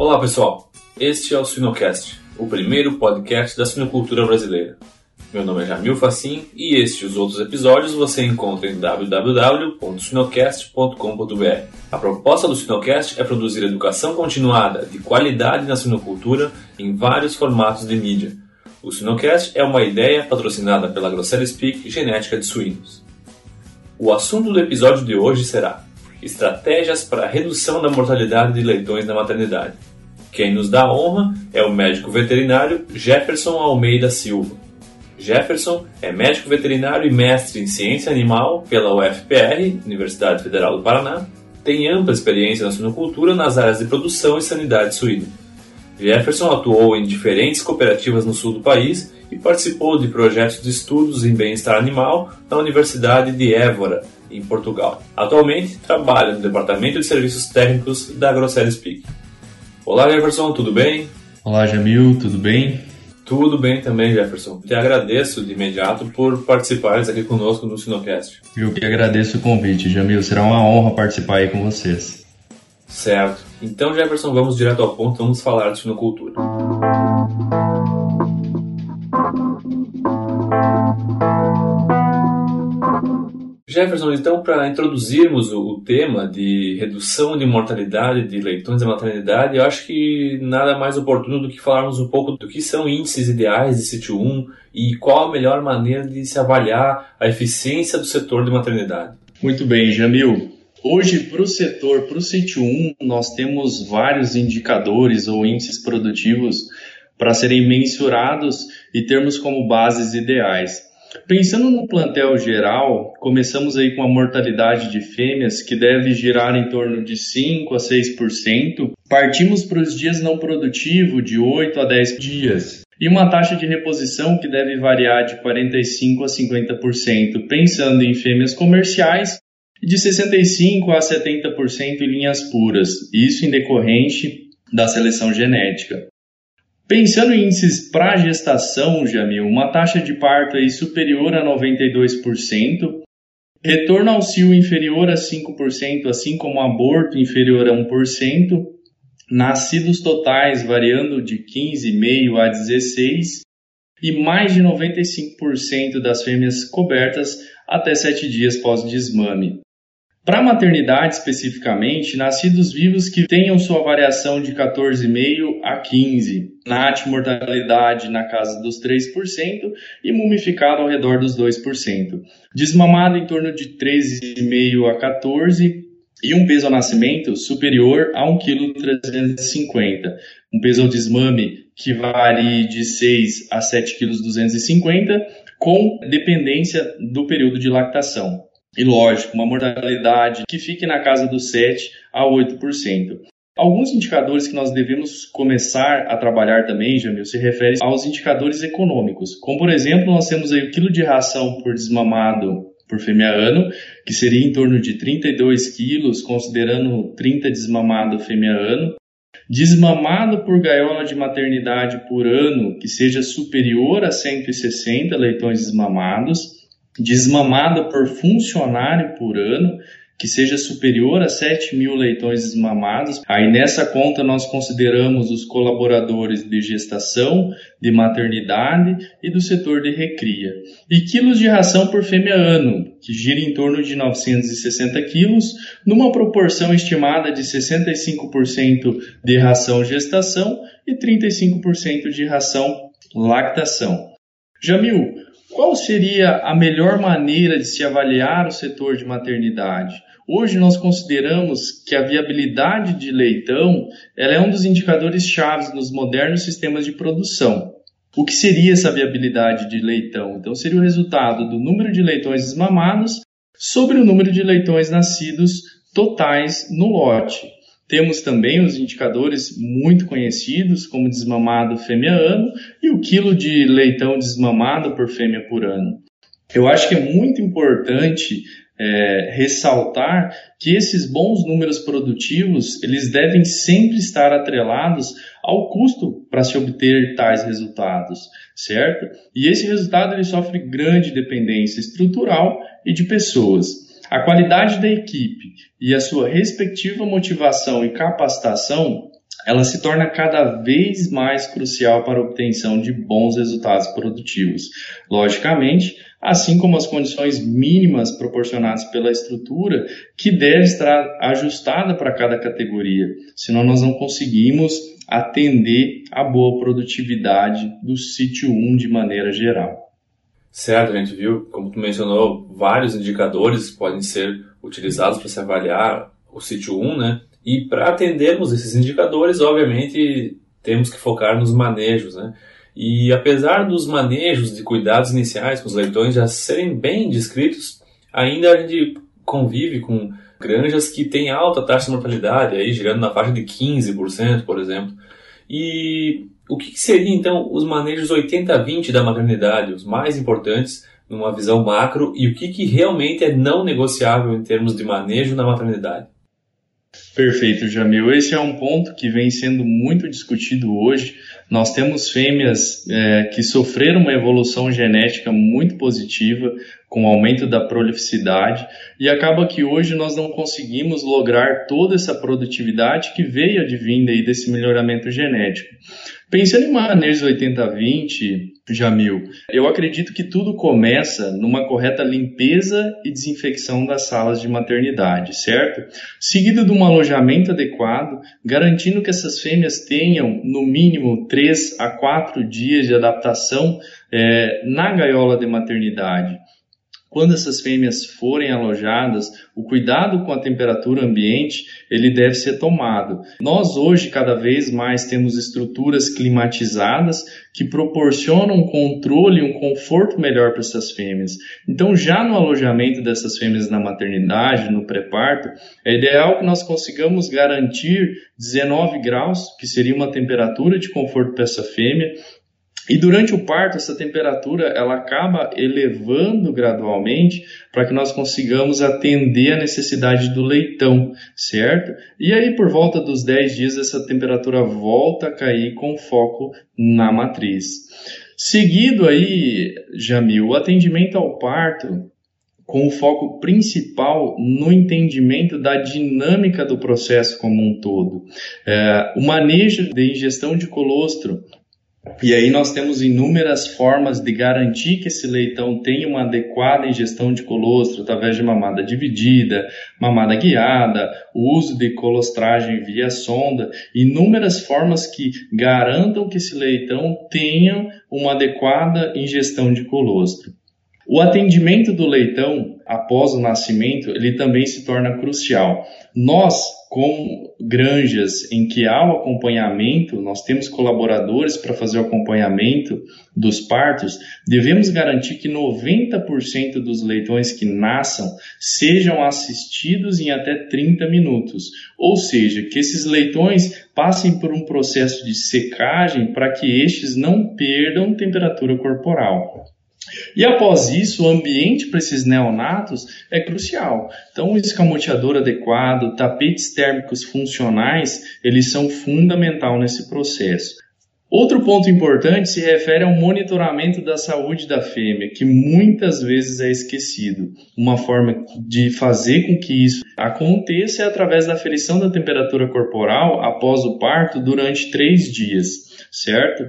Olá pessoal, este é o Sinocast, o primeiro podcast da sinocultura brasileira. Meu nome é Jamil Facim e este e os outros episódios você encontra em www.sinocast.com.br. A proposta do Sinocast é produzir educação continuada de qualidade na sinocultura em vários formatos de mídia. O Sinocast é uma ideia patrocinada pela Grosseria Speak Genética de Suínos. O assunto do episódio de hoje será Estratégias para a redução da mortalidade de leitões na maternidade. Quem nos dá honra é o médico veterinário Jefferson Almeida Silva. Jefferson é médico veterinário e mestre em ciência animal pela UFPR, Universidade Federal do Paraná. Tem ampla experiência na suinocultura nas áreas de produção e sanidade suína. Jefferson atuou em diferentes cooperativas no sul do país e participou de projetos de estudos em bem-estar animal na Universidade de Évora, em Portugal. Atualmente trabalha no Departamento de Serviços Técnicos da Speak. Olá Jefferson, tudo bem? Olá Jamil, tudo bem? Tudo bem também, Jefferson. Te agradeço de imediato por participares aqui conosco no Sinocast. Eu que agradeço o convite, Jamil. Será uma honra participar aí com vocês. Certo. Então, Jefferson, vamos direto ao ponto, vamos falar de sinocultura. Jefferson, então, para introduzirmos o, tema de redução de mortalidade de leitões da maternidade, eu acho que nada mais oportuno do que falarmos um pouco do que são índices ideais de sítio 1 e qual a melhor maneira de se avaliar a eficiência do setor de maternidade. Muito bem, Jamil. Hoje, para o setor, para o sítio 1, nós temos vários indicadores ou índices produtivos para serem mensurados e termos como bases ideais. Pensando no plantel geral, começamos aí com a mortalidade de fêmeas que deve girar em torno de 5 a 6%. Partimos para os dias não produtivos de 8 a 10 dias. E uma taxa de reposição que deve variar de 45 a 50%, pensando em fêmeas comerciais, e de 65 a 70% em linhas puras, isso em decorrente da seleção genética. Pensando em índices para gestação, Jamil, uma taxa de parto aí superior a 92%, retorno ao cio inferior a 5%, assim como aborto inferior a 1%, nascidos totais variando de 15,5% a 16%, e mais de 95% das fêmeas cobertas até 7 dias pós-desmame. Para maternidade especificamente, nascidos vivos que tenham sua variação de 14,5 a 15, NAT mortalidade na casa dos 3% e mumificado ao redor dos 2%. Desmamado em torno de 13,5 a 14 e um peso ao nascimento superior a 1,350 kg. Um peso ao desmame que varie de 6 a 7,250 kg, com dependência do período de lactação. E lógico, uma mortalidade que fique na casa dos 7 a 8%. Alguns indicadores que nós devemos começar a trabalhar também, Jamil, se refere aos indicadores econômicos. Como, por exemplo, nós temos aí o quilo de ração por desmamado por fêmea ano, que seria em torno de 32 quilos, considerando 30 desmamado fêmea ano. Desmamado por gaiola de maternidade por ano, que seja superior a 160 leitões desmamados desmamada por funcionário por ano, que seja superior a 7 mil leitões desmamados. Aí nessa conta nós consideramos os colaboradores de gestação, de maternidade e do setor de recria. E quilos de ração por fêmea ano, que gira em torno de 960 quilos, numa proporção estimada de 65% de ração gestação e 35% de ração lactação. Jamil, qual seria a melhor maneira de se avaliar o setor de maternidade? Hoje nós consideramos que a viabilidade de leitão é um dos indicadores chaves nos modernos sistemas de produção. O que seria essa viabilidade de leitão? Então seria o resultado do número de leitões desmamados sobre o número de leitões nascidos totais no lote. Temos também os indicadores muito conhecidos, como desmamado fêmea ano e o quilo de leitão desmamado por fêmea por ano. Eu acho que é muito importante é, ressaltar que esses bons números produtivos eles devem sempre estar atrelados ao custo para se obter tais resultados, certo? E esse resultado ele sofre grande dependência estrutural e de pessoas. A qualidade da equipe e a sua respectiva motivação e capacitação ela se torna cada vez mais crucial para a obtenção de bons resultados produtivos. Logicamente, assim como as condições mínimas proporcionadas pela estrutura, que deve estar ajustada para cada categoria, senão nós não conseguimos atender a boa produtividade do sítio 1 de maneira geral. Certo, a gente viu, como tu mencionou, vários indicadores podem ser utilizados para se avaliar o sítio 1, né? E para atendermos esses indicadores, obviamente, temos que focar nos manejos, né? E apesar dos manejos de cuidados iniciais com os leitões já serem bem descritos, ainda a gente convive com granjas que têm alta taxa de mortalidade, aí girando na faixa de 15%, por exemplo. E o que seria então os manejos 80-20 da maternidade, os mais importantes numa visão macro, e o que, que realmente é não negociável em termos de manejo na maternidade? Perfeito, Jamil. Esse é um ponto que vem sendo muito discutido hoje. Nós temos fêmeas é, que sofreram uma evolução genética muito positiva, com aumento da prolificidade, e acaba que hoje nós não conseguimos lograr toda essa produtividade que veio advinda aí desse melhoramento genético. Pensando em manejo 80-20, Jamil, eu acredito que tudo começa numa correta limpeza e desinfecção das salas de maternidade, certo? Seguido de um alojamento adequado, garantindo que essas fêmeas tenham no mínimo 3 a 4 dias de adaptação é, na gaiola de maternidade. Quando essas fêmeas forem alojadas, o cuidado com a temperatura ambiente ele deve ser tomado. Nós hoje cada vez mais temos estruturas climatizadas que proporcionam um controle, um conforto melhor para essas fêmeas. Então, já no alojamento dessas fêmeas na maternidade, no pré-parto, é ideal que nós consigamos garantir 19 graus, que seria uma temperatura de conforto para essa fêmea, e durante o parto, essa temperatura ela acaba elevando gradualmente para que nós consigamos atender a necessidade do leitão, certo? E aí, por volta dos 10 dias, essa temperatura volta a cair com foco na matriz. Seguido aí, Jamil, o atendimento ao parto com o foco principal no entendimento da dinâmica do processo como um todo. É, o manejo de ingestão de colostro e aí nós temos inúmeras formas de garantir que esse leitão tenha uma adequada ingestão de colostro através de mamada dividida, mamada guiada, o uso de colostragem via sonda, inúmeras formas que garantam que esse leitão tenha uma adequada ingestão de colostro. O atendimento do leitão após o nascimento, ele também se torna crucial. Nós, com granjas em que há o acompanhamento, nós temos colaboradores para fazer o acompanhamento dos partos, devemos garantir que 90% dos leitões que nasçam sejam assistidos em até 30 minutos. Ou seja, que esses leitões passem por um processo de secagem para que estes não perdam temperatura corporal. E após isso, o ambiente para esses neonatos é crucial. Então, o escamoteador adequado, tapetes térmicos funcionais, eles são fundamental nesse processo. Outro ponto importante se refere ao monitoramento da saúde da fêmea, que muitas vezes é esquecido. Uma forma de fazer com que isso aconteça é através da aferição da temperatura corporal após o parto durante três dias, certo?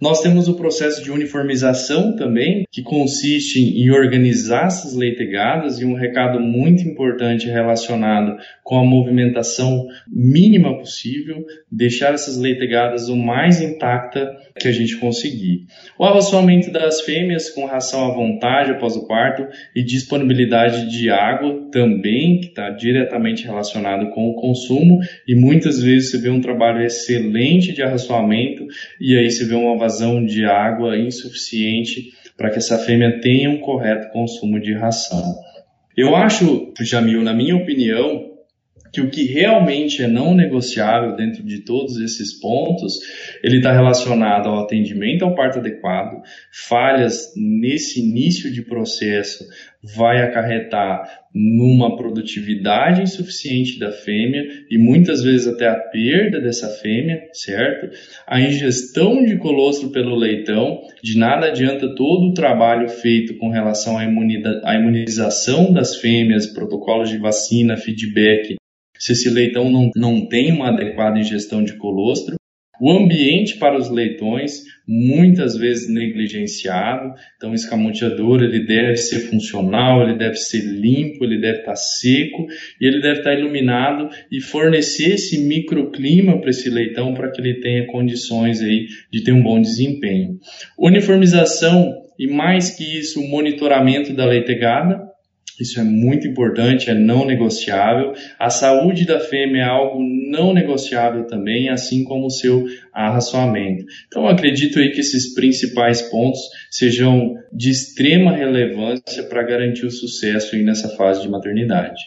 Nós temos o processo de uniformização também, que consiste em organizar essas leitegadas e um recado muito importante relacionado com a movimentação mínima possível, deixar essas leitegadas o mais intacta que a gente conseguir. O arroçoamento das fêmeas com ração à vontade após o parto e disponibilidade de água também, que está diretamente relacionado com o consumo, e muitas vezes você vê um trabalho excelente de arraçoamento e aí você vê uma vazão de água insuficiente para que essa fêmea tenha um correto consumo de ração. Eu acho, Jamil, na minha opinião, que o que realmente é não negociável dentro de todos esses pontos, ele está relacionado ao atendimento ao parto adequado, falhas nesse início de processo vai acarretar numa produtividade insuficiente da fêmea e muitas vezes até a perda dessa fêmea, certo? A ingestão de colostro pelo leitão, de nada adianta todo o trabalho feito com relação à imunização das fêmeas, protocolos de vacina, feedback, se esse leitão não, não tem uma adequada ingestão de colostro. O ambiente para os leitões, muitas vezes negligenciado. Então, o escamoteador ele deve ser funcional, ele deve ser limpo, ele deve estar seco e ele deve estar iluminado e fornecer esse microclima para esse leitão para que ele tenha condições aí de ter um bom desempenho. Uniformização e mais que isso, o monitoramento da leitegada. Isso é muito importante, é não negociável. A saúde da fêmea é algo não negociável também, assim como o seu arraçoamento. Então, acredito aí que esses principais pontos sejam de extrema relevância para garantir o sucesso aí nessa fase de maternidade.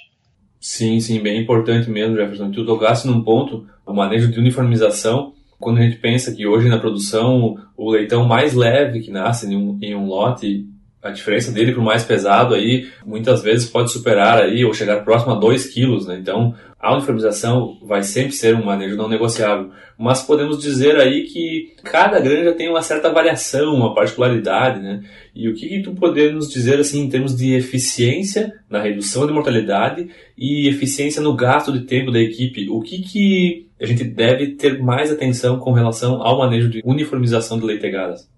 Sim, sim, bem importante mesmo, Jefferson. Tu tocasse num ponto, o manejo de uniformização, quando a gente pensa que hoje na produção o leitão mais leve que nasce em um, em um lote a diferença dele para o mais pesado aí muitas vezes pode superar aí ou chegar próximo a 2 quilos, né? Então a uniformização vai sempre ser um manejo não negociável, mas podemos dizer aí que cada granja tem uma certa variação, uma particularidade, né? E o que, que tu podemos dizer assim em termos de eficiência na redução de mortalidade e eficiência no gasto de tempo da equipe? O que que a gente deve ter mais atenção com relação ao manejo de uniformização de leitegadas?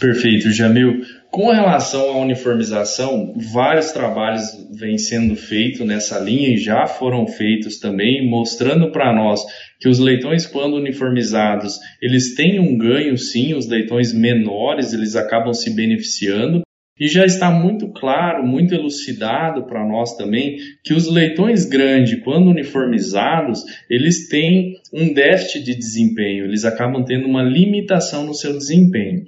Perfeito, Jamil. Com relação à uniformização, vários trabalhos vêm sendo feitos nessa linha e já foram feitos também, mostrando para nós que os leitões, quando uniformizados, eles têm um ganho sim, os leitões menores, eles acabam se beneficiando, e já está muito claro, muito elucidado para nós também, que os leitões grandes, quando uniformizados, eles têm um déficit de desempenho, eles acabam tendo uma limitação no seu desempenho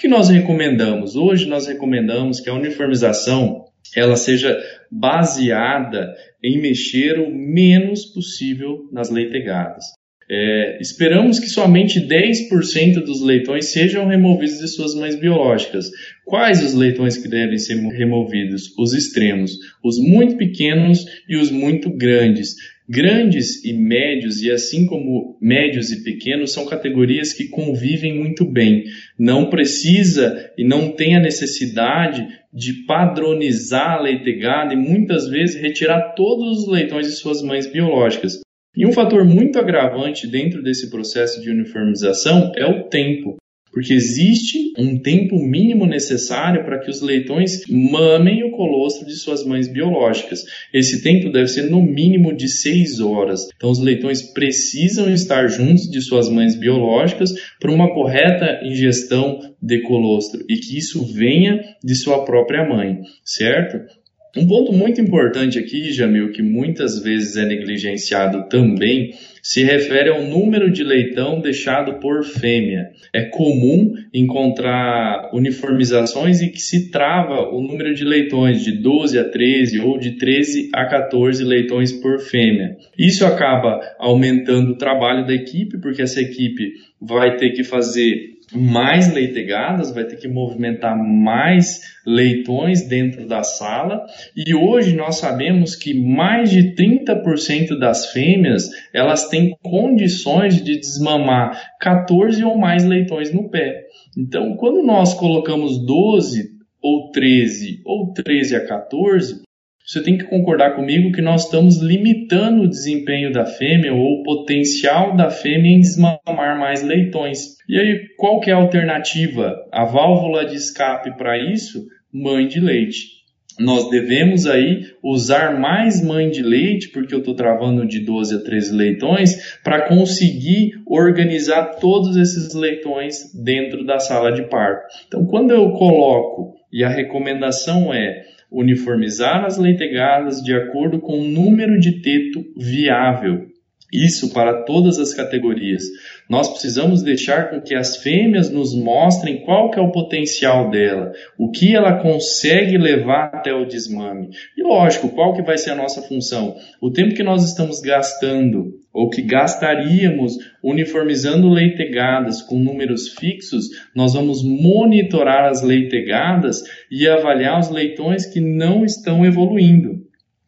que nós recomendamos? Hoje nós recomendamos que a uniformização ela seja baseada em mexer o menos possível nas leitegadas. É, esperamos que somente 10% dos leitões sejam removidos de suas mães biológicas. Quais os leitões que devem ser removidos? Os extremos, os muito pequenos e os muito grandes. Grandes e médios, e assim como médios e pequenos, são categorias que convivem muito bem. Não precisa e não tem a necessidade de padronizar a leitegada e muitas vezes retirar todos os leitões de suas mães biológicas. E um fator muito agravante dentro desse processo de uniformização é o tempo porque existe um tempo mínimo necessário para que os leitões mamem o colostro de suas mães biológicas. Esse tempo deve ser no mínimo de seis horas. Então, os leitões precisam estar juntos de suas mães biológicas para uma correta ingestão de colostro e que isso venha de sua própria mãe, certo? Um ponto muito importante aqui, Jamil, que muitas vezes é negligenciado também, se refere ao número de leitão deixado por fêmea. É comum encontrar uniformizações em que se trava o número de leitões de 12 a 13 ou de 13 a 14 leitões por fêmea. Isso acaba aumentando o trabalho da equipe, porque essa equipe vai ter que fazer mais leitegadas, vai ter que movimentar mais leitões dentro da sala. E hoje nós sabemos que mais de 30% das fêmeas, elas têm condições de desmamar 14 ou mais leitões no pé. Então, quando nós colocamos 12 ou 13 ou 13 a 14, você tem que concordar comigo que nós estamos limitando o desempenho da fêmea ou o potencial da fêmea em desmamar mais leitões. E aí, qual que é a alternativa? A válvula de escape para isso? Mãe de leite. Nós devemos aí usar mais mãe de leite, porque eu estou travando de 12 a 13 leitões, para conseguir organizar todos esses leitões dentro da sala de parto. Então, quando eu coloco, e a recomendação é uniformizar as leitegadas de acordo com o número de teto viável. Isso para todas as categorias. Nós precisamos deixar com que as fêmeas nos mostrem qual que é o potencial dela, o que ela consegue levar até o desmame. E lógico, qual que vai ser a nossa função? O tempo que nós estamos gastando ou que gastaríamos uniformizando leitegadas com números fixos, nós vamos monitorar as leitegadas e avaliar os leitões que não estão evoluindo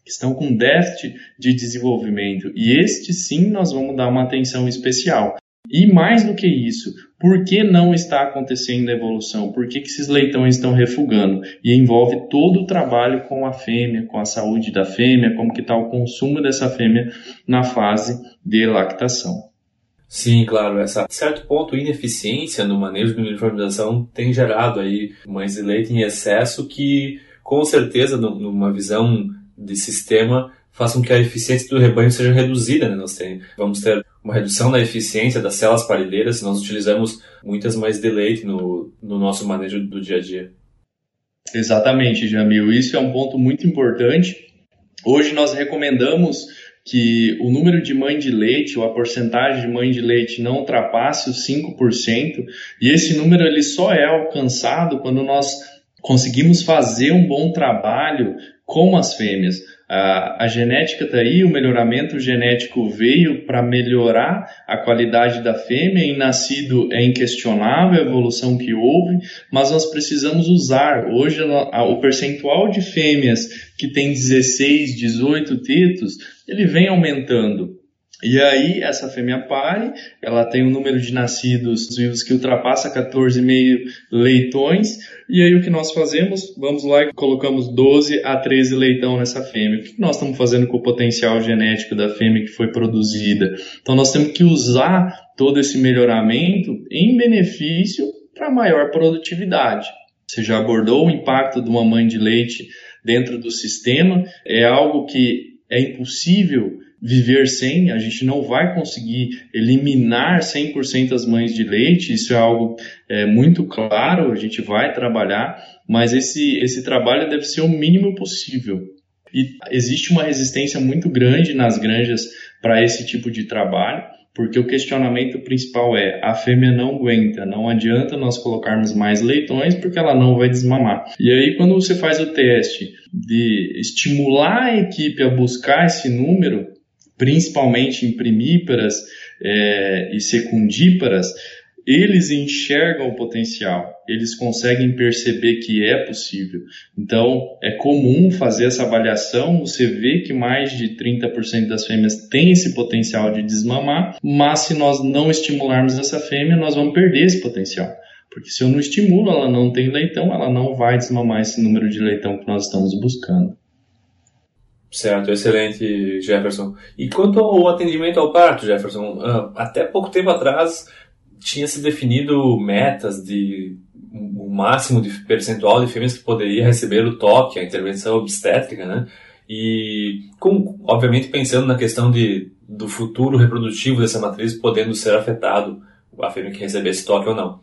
estão com déficit de desenvolvimento. E este sim nós vamos dar uma atenção especial. E mais do que isso, por que não está acontecendo a evolução? Por que, que esses leitões estão refugando? E envolve todo o trabalho com a fêmea, com a saúde da fêmea, como que está o consumo dessa fêmea na fase de lactação. Sim, claro, essa certo ponto ineficiência no manejo de uniformização tem gerado aí mães de leite em excesso que com certeza numa visão de sistema faz com que a eficiência do rebanho seja reduzida, né? Nós tem, vamos ter uma redução da eficiência das células parideiras se nós utilizamos muitas mais de leite no, no nosso manejo do dia a dia. Exatamente, Jamil. Isso é um ponto muito importante. Hoje nós recomendamos que o número de mãe de leite ou a porcentagem de mãe de leite não ultrapasse os 5%, e esse número ele só é alcançado quando nós conseguimos fazer um bom trabalho com as fêmeas. A, a genética está aí, o melhoramento genético veio para melhorar a qualidade da fêmea, em nascido é inquestionável a evolução que houve, mas nós precisamos usar. Hoje a, o percentual de fêmeas que tem 16, 18 tetos, ele vem aumentando. E aí, essa fêmea pare, ela tem um número de nascidos vivos que ultrapassa 14,5 leitões, e aí o que nós fazemos? Vamos lá e colocamos 12 a 13 leitão nessa fêmea. O que nós estamos fazendo com o potencial genético da fêmea que foi produzida? Então nós temos que usar todo esse melhoramento em benefício para maior produtividade. Você já abordou o impacto de uma mãe de leite dentro do sistema, é algo que é impossível viver sem, a gente não vai conseguir eliminar 100% as mães de leite, isso é algo é, muito claro, a gente vai trabalhar, mas esse, esse trabalho deve ser o mínimo possível. E existe uma resistência muito grande nas granjas para esse tipo de trabalho, porque o questionamento principal é: a fêmea não aguenta, não adianta nós colocarmos mais leitões porque ela não vai desmamar. E aí, quando você faz o teste de estimular a equipe a buscar esse número, principalmente em primíparas é, e secundíparas, eles enxergam o potencial, eles conseguem perceber que é possível. Então, é comum fazer essa avaliação, você vê que mais de 30% das fêmeas têm esse potencial de desmamar, mas se nós não estimularmos essa fêmea, nós vamos perder esse potencial. Porque se eu não estimulo, ela não tem leitão, ela não vai desmamar esse número de leitão que nós estamos buscando. Certo, excelente, Jefferson. E quanto ao atendimento ao parto, Jefferson, ah, até pouco tempo atrás tinha se definido metas de o máximo de percentual de fêmeas que poderia receber o toque, a intervenção obstétrica, né? E, com, obviamente, pensando na questão de, do futuro reprodutivo dessa matriz podendo ser afetado, a fêmea que recebesse toque ou não.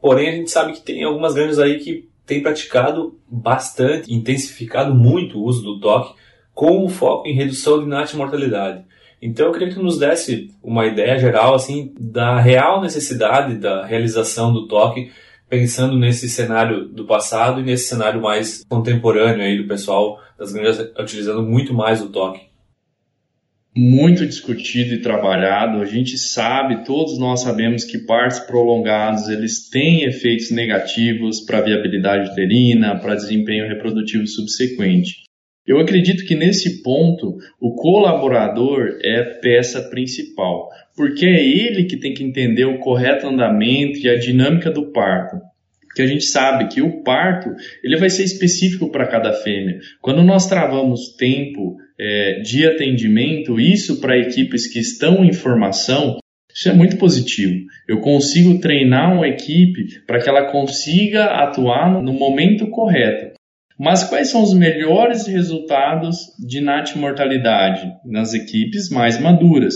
Porém, a gente sabe que tem algumas granjas aí que têm praticado bastante, intensificado muito o uso do toque com o foco em redução de natimortalidade. Então eu queria que tu nos desse uma ideia geral assim da real necessidade da realização do toque, pensando nesse cenário do passado e nesse cenário mais contemporâneo aí do pessoal das granjas utilizando muito mais o toque. Muito discutido e trabalhado. A gente sabe, todos nós sabemos que partos prolongados eles têm efeitos negativos para a viabilidade uterina, para desempenho reprodutivo subsequente. Eu acredito que nesse ponto o colaborador é peça principal, porque é ele que tem que entender o correto andamento e a dinâmica do parto. Que a gente sabe que o parto ele vai ser específico para cada fêmea. Quando nós travamos tempo é, de atendimento, isso para equipes que estão em formação, isso é muito positivo. Eu consigo treinar uma equipe para que ela consiga atuar no momento correto. Mas quais são os melhores resultados de natimortalidade nas equipes mais maduras?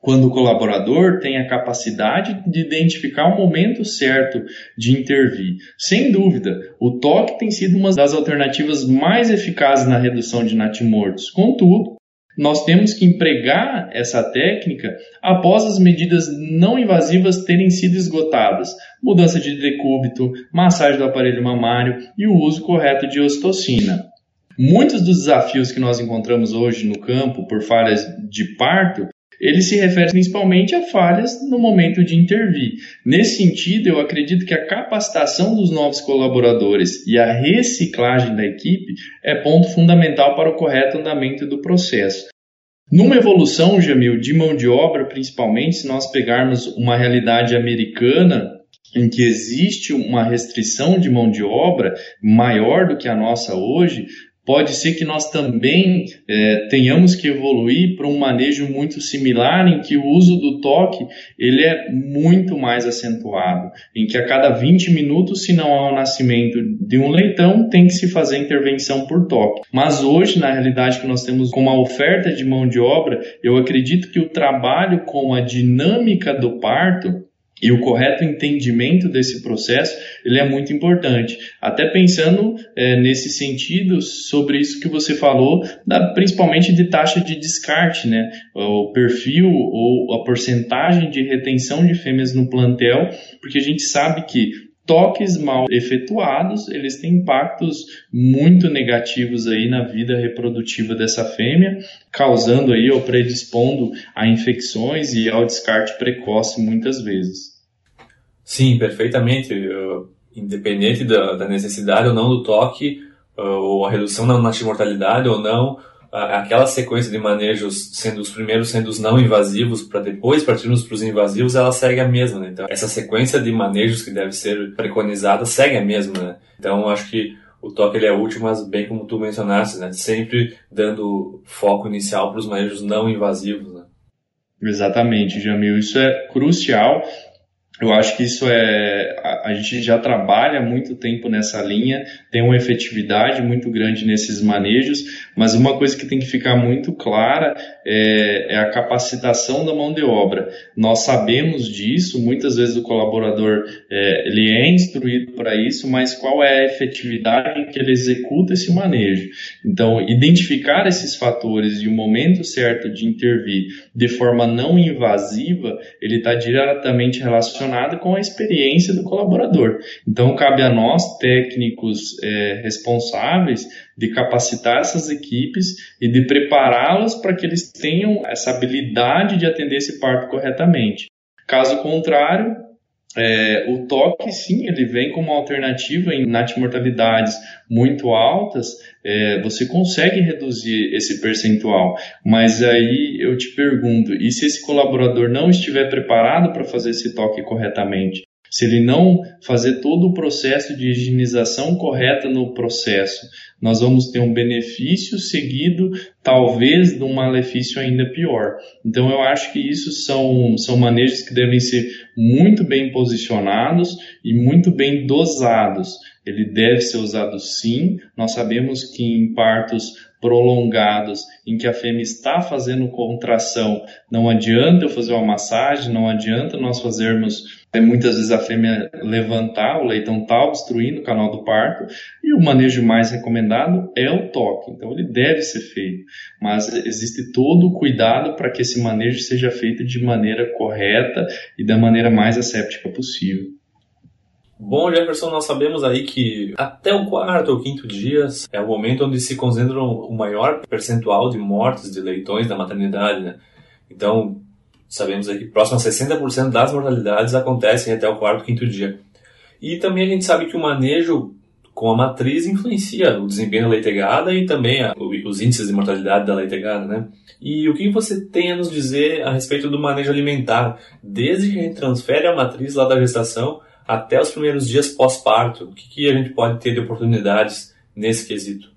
Quando o colaborador tem a capacidade de identificar o momento certo de intervir. Sem dúvida, o toque tem sido uma das alternativas mais eficazes na redução de natimortos. Contudo, nós temos que empregar essa técnica após as medidas não invasivas terem sido esgotadas, mudança de decúbito, massagem do aparelho mamário e o uso correto de ocitocina. Muitos dos desafios que nós encontramos hoje no campo por falhas de parto ele se refere principalmente a falhas no momento de intervir. Nesse sentido, eu acredito que a capacitação dos novos colaboradores e a reciclagem da equipe é ponto fundamental para o correto andamento do processo. Numa evolução, Jamil, de mão de obra, principalmente, se nós pegarmos uma realidade americana, em que existe uma restrição de mão de obra maior do que a nossa hoje, pode ser que nós também é, tenhamos que evoluir para um manejo muito similar em que o uso do toque ele é muito mais acentuado, em que a cada 20 minutos, se não há o nascimento de um leitão, tem que se fazer intervenção por toque. Mas hoje, na realidade que nós temos com a oferta de mão de obra, eu acredito que o trabalho com a dinâmica do parto e o correto entendimento desse processo ele é muito importante. Até pensando é, nesse sentido sobre isso que você falou, da, principalmente de taxa de descarte, né? O perfil ou a porcentagem de retenção de fêmeas no plantel, porque a gente sabe que toques mal efetuados, eles têm impactos muito negativos aí na vida reprodutiva dessa fêmea, causando aí ou predispondo a infecções e ao descarte precoce muitas vezes. Sim, perfeitamente. Independente da, da, necessidade ou não do toque, uh, ou a redução na mortalidade ou não, aquela sequência de manejos, sendo os primeiros sendo os não invasivos, para depois partirmos para os invasivos, ela segue a mesma. Né? Então, essa sequência de manejos que deve ser preconizada segue a mesma. Né? Então, acho que o toque ele é útil, mas bem como tu mencionaste, né? sempre dando foco inicial para os manejos não invasivos. Né? Exatamente, Jamil. Isso é crucial eu acho que isso é. A, a, gente já trabalha muito tempo nessa linha, tem uma efetividade muito grande nesses manejos, mas uma coisa que tem que ficar muito clara é, é a capacitação da mão de obra. Nós sabemos disso, muitas vezes o colaborador é, ele é instruído para isso, mas qual é a efetividade em que ele executa esse manejo? Então, identificar esses fatores e o momento certo de intervir de forma não invasiva, ele está diretamente relacionado com a experiência do colaborador. Então, cabe a nós, técnicos é, responsáveis, de capacitar essas equipes e de prepará-las para que eles tenham essa habilidade de atender esse parto corretamente. Caso contrário, é, o toque, sim, ele vem como alternativa em natimortalidades muito altas, é, você consegue reduzir esse percentual. Mas aí eu te pergunto, e se esse colaborador não estiver preparado para fazer esse toque corretamente? Se ele não fazer todo o processo de higienização correta no processo, nós vamos ter um benefício seguido, talvez, de um malefício ainda pior. Então, eu acho que isso são, são manejos que devem ser muito bem posicionados e muito bem dosados. Ele deve ser usado sim. Nós sabemos que em partos prolongados em que a fêmea está fazendo contração, não adianta eu fazer uma massagem, não adianta nós fazermos é, muitas vezes a fêmea levantar, o leitão está obstruindo o canal do parto, e o manejo mais recomendado é o toque. Então ele deve ser feito, mas existe todo o cuidado para que esse manejo seja feito de maneira correta e da maneira mais asséptica possível. Bom, Jefferson, nós sabemos aí que até o quarto ou quinto dia é o momento onde se concentra o maior percentual de mortes de leitões da maternidade, né? Então, sabemos aí que próximo a 60% das mortalidades acontecem até o quarto, quinto dia. E também a gente sabe que o manejo com a matriz influencia o desempenho da leitegada e também a, os índices de mortalidade da leitegada, né? E o que você tem a nos dizer a respeito do manejo alimentar, desde que a gente transfere a matriz lá da gestação até os primeiros dias pós-parto? O que, que a gente pode ter de oportunidades nesse quesito?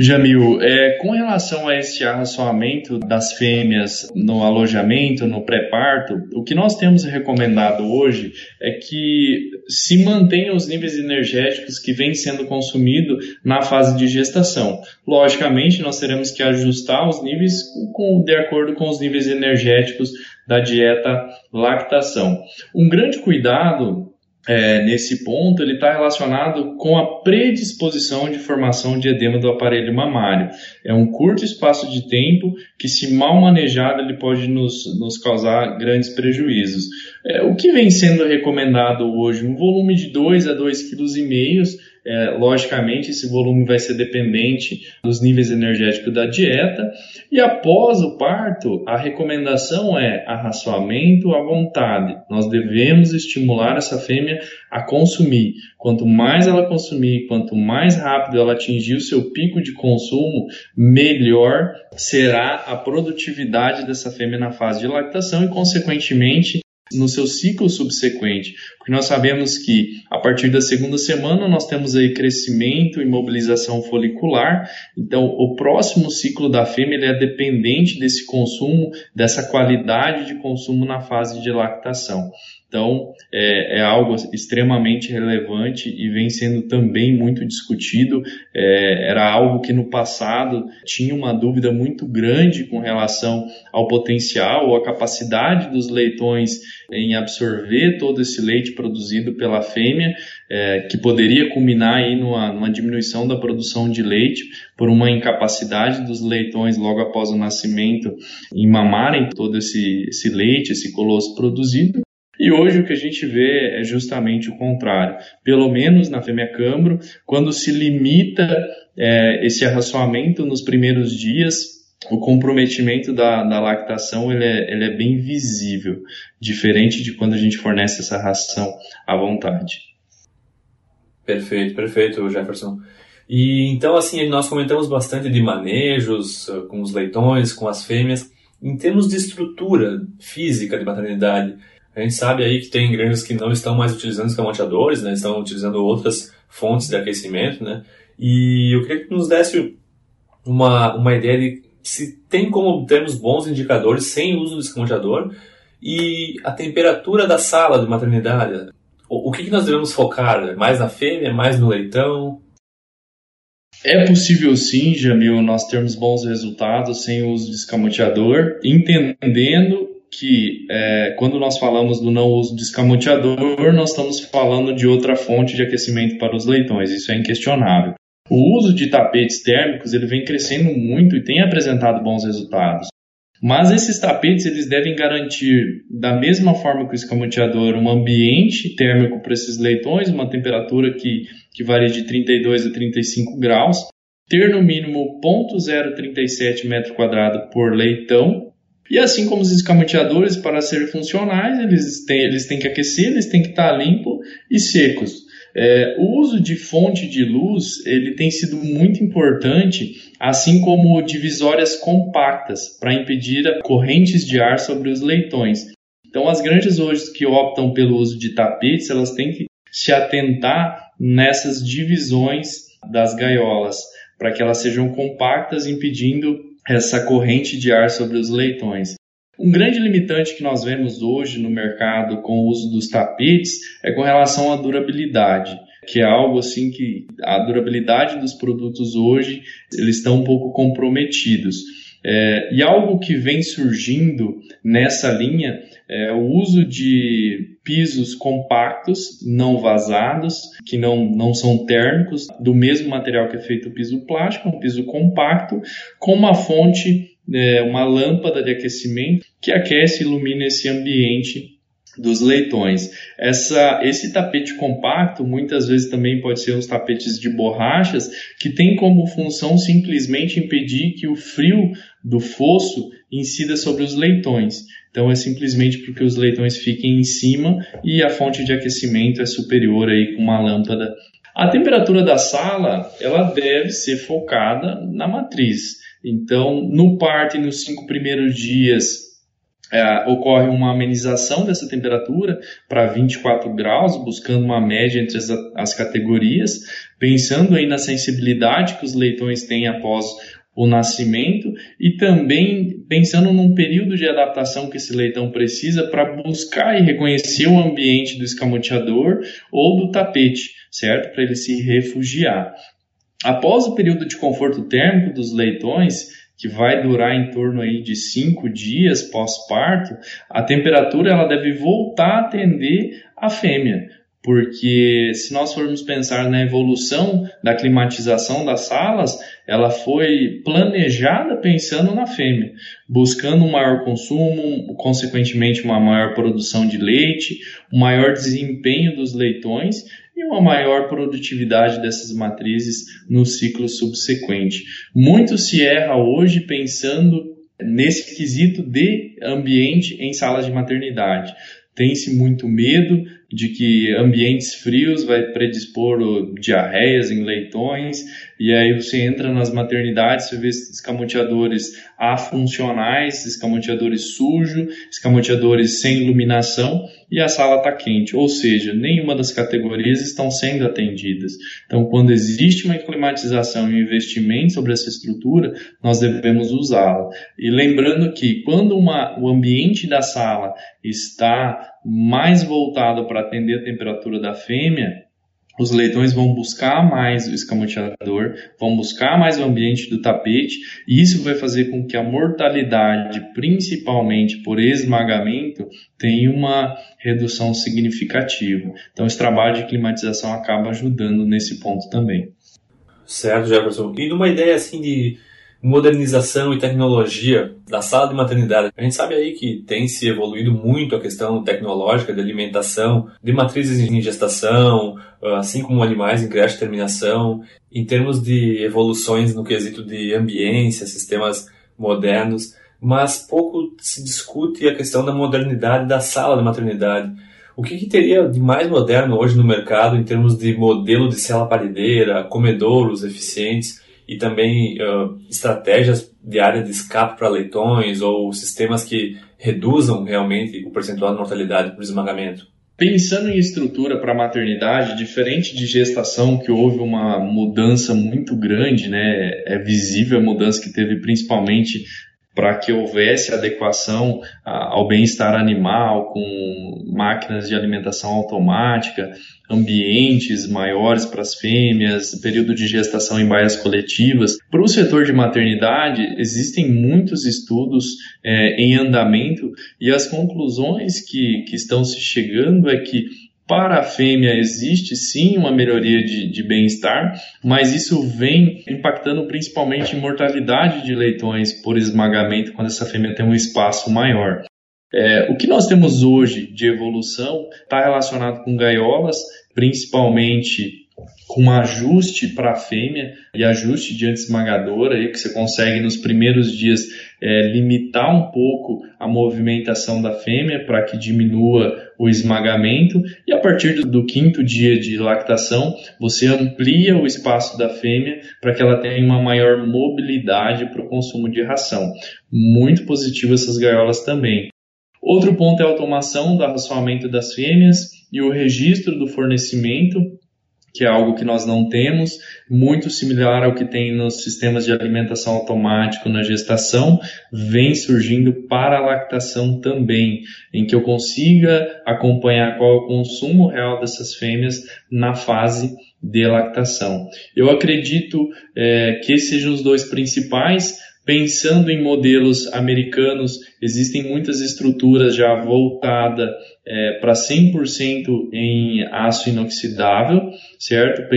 Jamil, é, com relação a esse arraçoamento das fêmeas no alojamento, no pré-parto, o que nós temos recomendado hoje é que se mantenham os níveis energéticos que vêm sendo consumidos na fase de gestação. Logicamente, nós teremos que ajustar os níveis com, de acordo com os níveis energéticos da dieta lactação. Um grande cuidado é, nesse ponto, ele está relacionado com a predisposição de formação de edema do aparelho mamário. É um curto espaço de tempo que, se mal manejado, ele pode nos, nos causar grandes prejuízos. É, o que vem sendo recomendado hoje? Um volume de 2 a 2,5 kg é, logicamente, esse volume vai ser dependente dos níveis energéticos da dieta. E após o parto, a recomendação é arraçoamento à vontade. Nós devemos estimular essa fêmea a consumir. Quanto mais ela consumir, quanto mais rápido ela atingir o seu pico de consumo, melhor será a produtividade dessa fêmea na fase de lactação e, consequentemente, no seu ciclo subsequente, porque nós sabemos que a partir da segunda semana nós temos aí crescimento e mobilização folicular, então o próximo ciclo da fêmea é dependente desse consumo, dessa qualidade de consumo na fase de lactação. Então, é, é, algo extremamente relevante e vem sendo também muito discutido. É, era algo que no passado tinha uma dúvida muito grande com relação ao potencial ou à capacidade dos leitões em absorver todo esse leite produzido pela fêmea, é, que poderia culminar aí numa, numa diminuição da produção de leite por uma incapacidade dos leitões logo após o nascimento em mamarem todo esse, esse leite, esse colosso produzido. E hoje o que a gente vê é justamente o contrário. Pelo menos na fêmea cambro, quando se limita é, esse arraçoamento nos primeiros dias, o comprometimento da, da lactação ele é, ele é bem visível, diferente de quando a gente fornece essa ração à vontade. Perfeito, perfeito, Jefferson. E então, assim, nós comentamos bastante de manejos uh, com os leitões, com as fêmeas. Em termos de estrutura física de maternidade, a gente sabe aí que tem granjas que não estão mais utilizando escamoteadores, né? Estão utilizando outras fontes de aquecimento, né? E eu queria que nos desse uma, uma ideia de se tem como obtermos bons indicadores sem uso do escamoteador e a temperatura da sala de maternidade. O, o que, que nós devemos focar? Mais na fêmea, mais no leitão? É possível sim, Jamil, nós termos bons resultados sem o uso de escamoteador, entendendo que é, quando nós falamos do não uso de escamoteador, nós estamos falando de outra fonte de aquecimento para os leitões, isso é inquestionável. O uso de tapetes térmicos ele vem crescendo muito e tem apresentado bons resultados. Mas esses tapetes eles devem garantir, da mesma forma que o escamoteador, um ambiente térmico para esses leitões, uma temperatura que, que varia de 32 a 35 graus, ter no mínimo 0,037 metro quadrado por leitão e assim como os escamoteadores, para serem funcionais, eles têm, eles têm que aquecer, eles têm que estar limpo e secos. É, o uso de fonte de luz ele tem sido muito importante, assim como divisórias compactas para impedir correntes de ar sobre os leitões. Então, as granjas hoje que optam pelo uso de tapetes, elas têm que se atentar nessas divisões das gaiolas, para que elas sejam compactas, impedindo essa corrente de ar sobre os leitões. Um grande limitante que nós vemos hoje no mercado com o uso dos tapetes é com relação à durabilidade, que é algo assim que a durabilidade dos produtos hoje eles estão um pouco comprometidos. É, e algo que vem surgindo nessa linha é o uso de pisos compactos, não vazados, que não, não são térmicos, do mesmo material que é feito o piso plástico, um piso compacto, com uma fonte, é, uma lâmpada de aquecimento que aquece e ilumina esse ambiente dos leitões. Essa, esse tapete compacto muitas vezes também pode ser os tapetes de borrachas que tem como função simplesmente impedir que o frio do fosso incida sobre os leitões. Então é simplesmente porque os leitões fiquem em cima e a fonte de aquecimento é superior aí com uma lâmpada. A temperatura da sala ela deve ser focada na matriz. Então no parto e nos cinco primeiros dias é, ocorre uma amenização dessa temperatura para 24 graus, buscando uma média entre as, as, categorias, pensando aí na sensibilidade que os leitões têm após o nascimento e também pensando num período de adaptação que esse leitão precisa para buscar e reconhecer o ambiente do escamoteador ou do tapete, certo? Para ele se refugiar. Após o período de conforto térmico dos leitões, que vai durar em torno aí de cinco dias pós-parto, a temperatura ela deve voltar a atender a fêmea, porque se nós formos pensar na evolução da climatização das salas, ela foi planejada pensando na fêmea, buscando um maior consumo, consequentemente uma maior produção de leite, um maior desempenho dos leitões e uma maior produtividade dessas matrizes no ciclo subsequente. Muito se erra hoje pensando nesse quesito de ambiente em salas de maternidade. Tem-se muito medo de que ambientes frios vai predispor diarreias em leitões, e aí você entra nas maternidades, você vê escamoteadores afuncionais, escamoteadores sujos, escamoteadores sem iluminação, e a sala está quente, ou seja, nenhuma das categorias estão sendo atendidas. Então, quando existe uma climatização e um investimento sobre essa estrutura, nós devemos usá-la. E lembrando que quando uma, o ambiente da sala está mais voltado para atender a temperatura da fêmea, os leitões vão buscar mais o escamoteador, vão buscar mais o ambiente do tapete, e isso vai fazer com que a mortalidade, principalmente por esmagamento, tenha uma redução significativa. Então, esse trabalho de climatização acaba ajudando nesse ponto também. Certo, Jefferson. E numa ideia assim de modernização e tecnologia da sala de maternidade. A gente sabe aí que tem se evoluído muito a questão tecnológica de alimentação, de matrizes em gestação, assim como animais em creche terminação, em termos de evoluções no quesito de ambiência, sistemas modernos, mas pouco se discute a questão da modernidade da sala de maternidade. O que, que, teria de mais moderno hoje no mercado em termos de modelo de cela parideira, comedouros eficientes e também uh, estratégias de área de escape para leitões ou sistemas que reduzam realmente o percentual de mortalidade por esmagamento? Pensando em estrutura para maternidade, diferente de gestação, que houve uma mudança muito grande, né? É visível a mudança que teve principalmente para que houvesse adequação ao bem-estar animal, com máquinas de alimentação automática, ambientes maiores para as fêmeas, período de gestação em baias coletivas. Para o setor de maternidade, existem muitos estudos é, em andamento e as conclusões que, que estão se chegando é que para a fêmea existe sim uma melhoria de, de bem-estar, mas isso vem impactando principalmente em mortalidade de leitões por esmagamento quando essa fêmea tem um espaço maior. É, o que nós temos hoje de evolução está relacionado com gaiolas, principalmente com ajuste para a fêmea e ajuste de anti-esmagadora, aí que você consegue nos primeiros dias é, limitar um pouco a movimentação da fêmea para que diminua o esmagamento e a partir do, do quinto dia de lactação você amplia o espaço da fêmea para que ela tenha uma maior mobilidade para o consumo de ração. Muito positivo essas gaiolas também. Outro ponto é a automação do racionamento das fêmeas e o registro do fornecimento que é algo que nós não temos, muito similar ao que tem nos sistemas de alimentação automático na gestação, vem surgindo para a lactação também, em que eu consiga acompanhar qual é o consumo real dessas fêmeas na fase de lactação. Eu acredito é, que esses sejam os dois principais, Pensando em modelos americanos, existem muitas estruturas já voltadas é, para 100% em aço inoxidável, certo?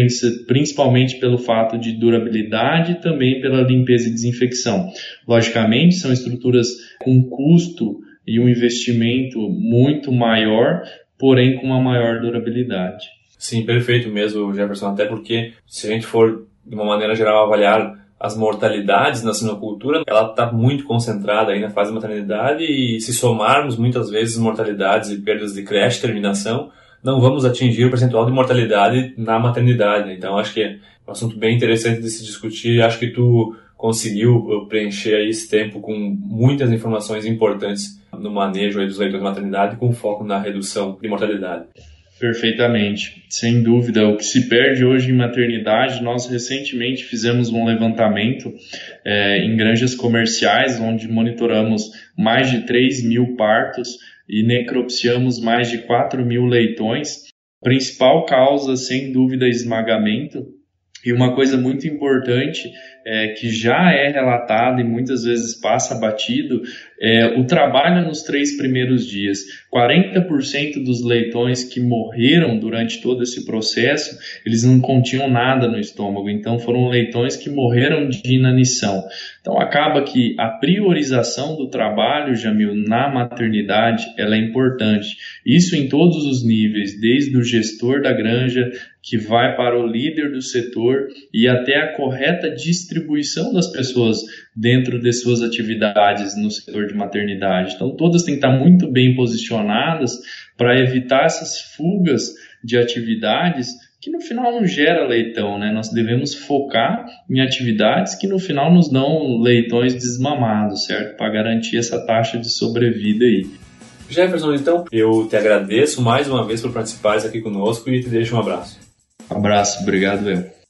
principalmente pelo fato de durabilidade e também pela limpeza e desinfecção. Logicamente, são estruturas com custo e um investimento muito maior, porém com uma maior durabilidade. Sim, perfeito mesmo, Jefferson, até porque se a gente for, de uma maneira geral, avaliar as mortalidades na sinocultura, ela está muito concentrada aí na fase de maternidade e se somarmos muitas vezes mortalidades e perdas de creche, terminação, não vamos atingir o percentual de mortalidade na maternidade. Então acho que é um assunto bem interessante de se discutir. Acho que tu conseguiu uh, preencher aí esse tempo com muitas informações importantes no manejo aí dos leitores de maternidade com foco na redução de mortalidade. Perfeitamente, sem dúvida. O que se perde hoje em maternidade, nós recentemente fizemos um levantamento é, em granjas comerciais, onde monitoramos mais de 3 mil partos e necropsiamos mais de 4 mil leitões. Principal causa, sem dúvida, esmagamento. E uma coisa muito importante é, que já é relatado e muitas vezes passa batido, é, o trabalho nos três primeiros dias. 40% dos leitões que morreram durante todo esse processo, eles não continham nada no estômago, então foram leitões que morreram de inanição. Então acaba que a priorização do trabalho, Jamil, na maternidade, ela é importante. Isso em todos os níveis, desde o gestor da granja, que vai para o líder do setor e até a correta distribuição das pessoas dentro de suas atividades no setor de maternidade. Então, todas têm que estar muito bem posicionadas para evitar essas fugas de atividades que no final não gera leitão, né? Nós devemos focar em atividades que no final nos dão leitões desmamados, certo? Para garantir essa taxa de sobrevida aí. Jefferson, então eu te agradeço mais uma vez por participares aqui conosco e te deixo um abraço. Um abraço, obrigado, eu.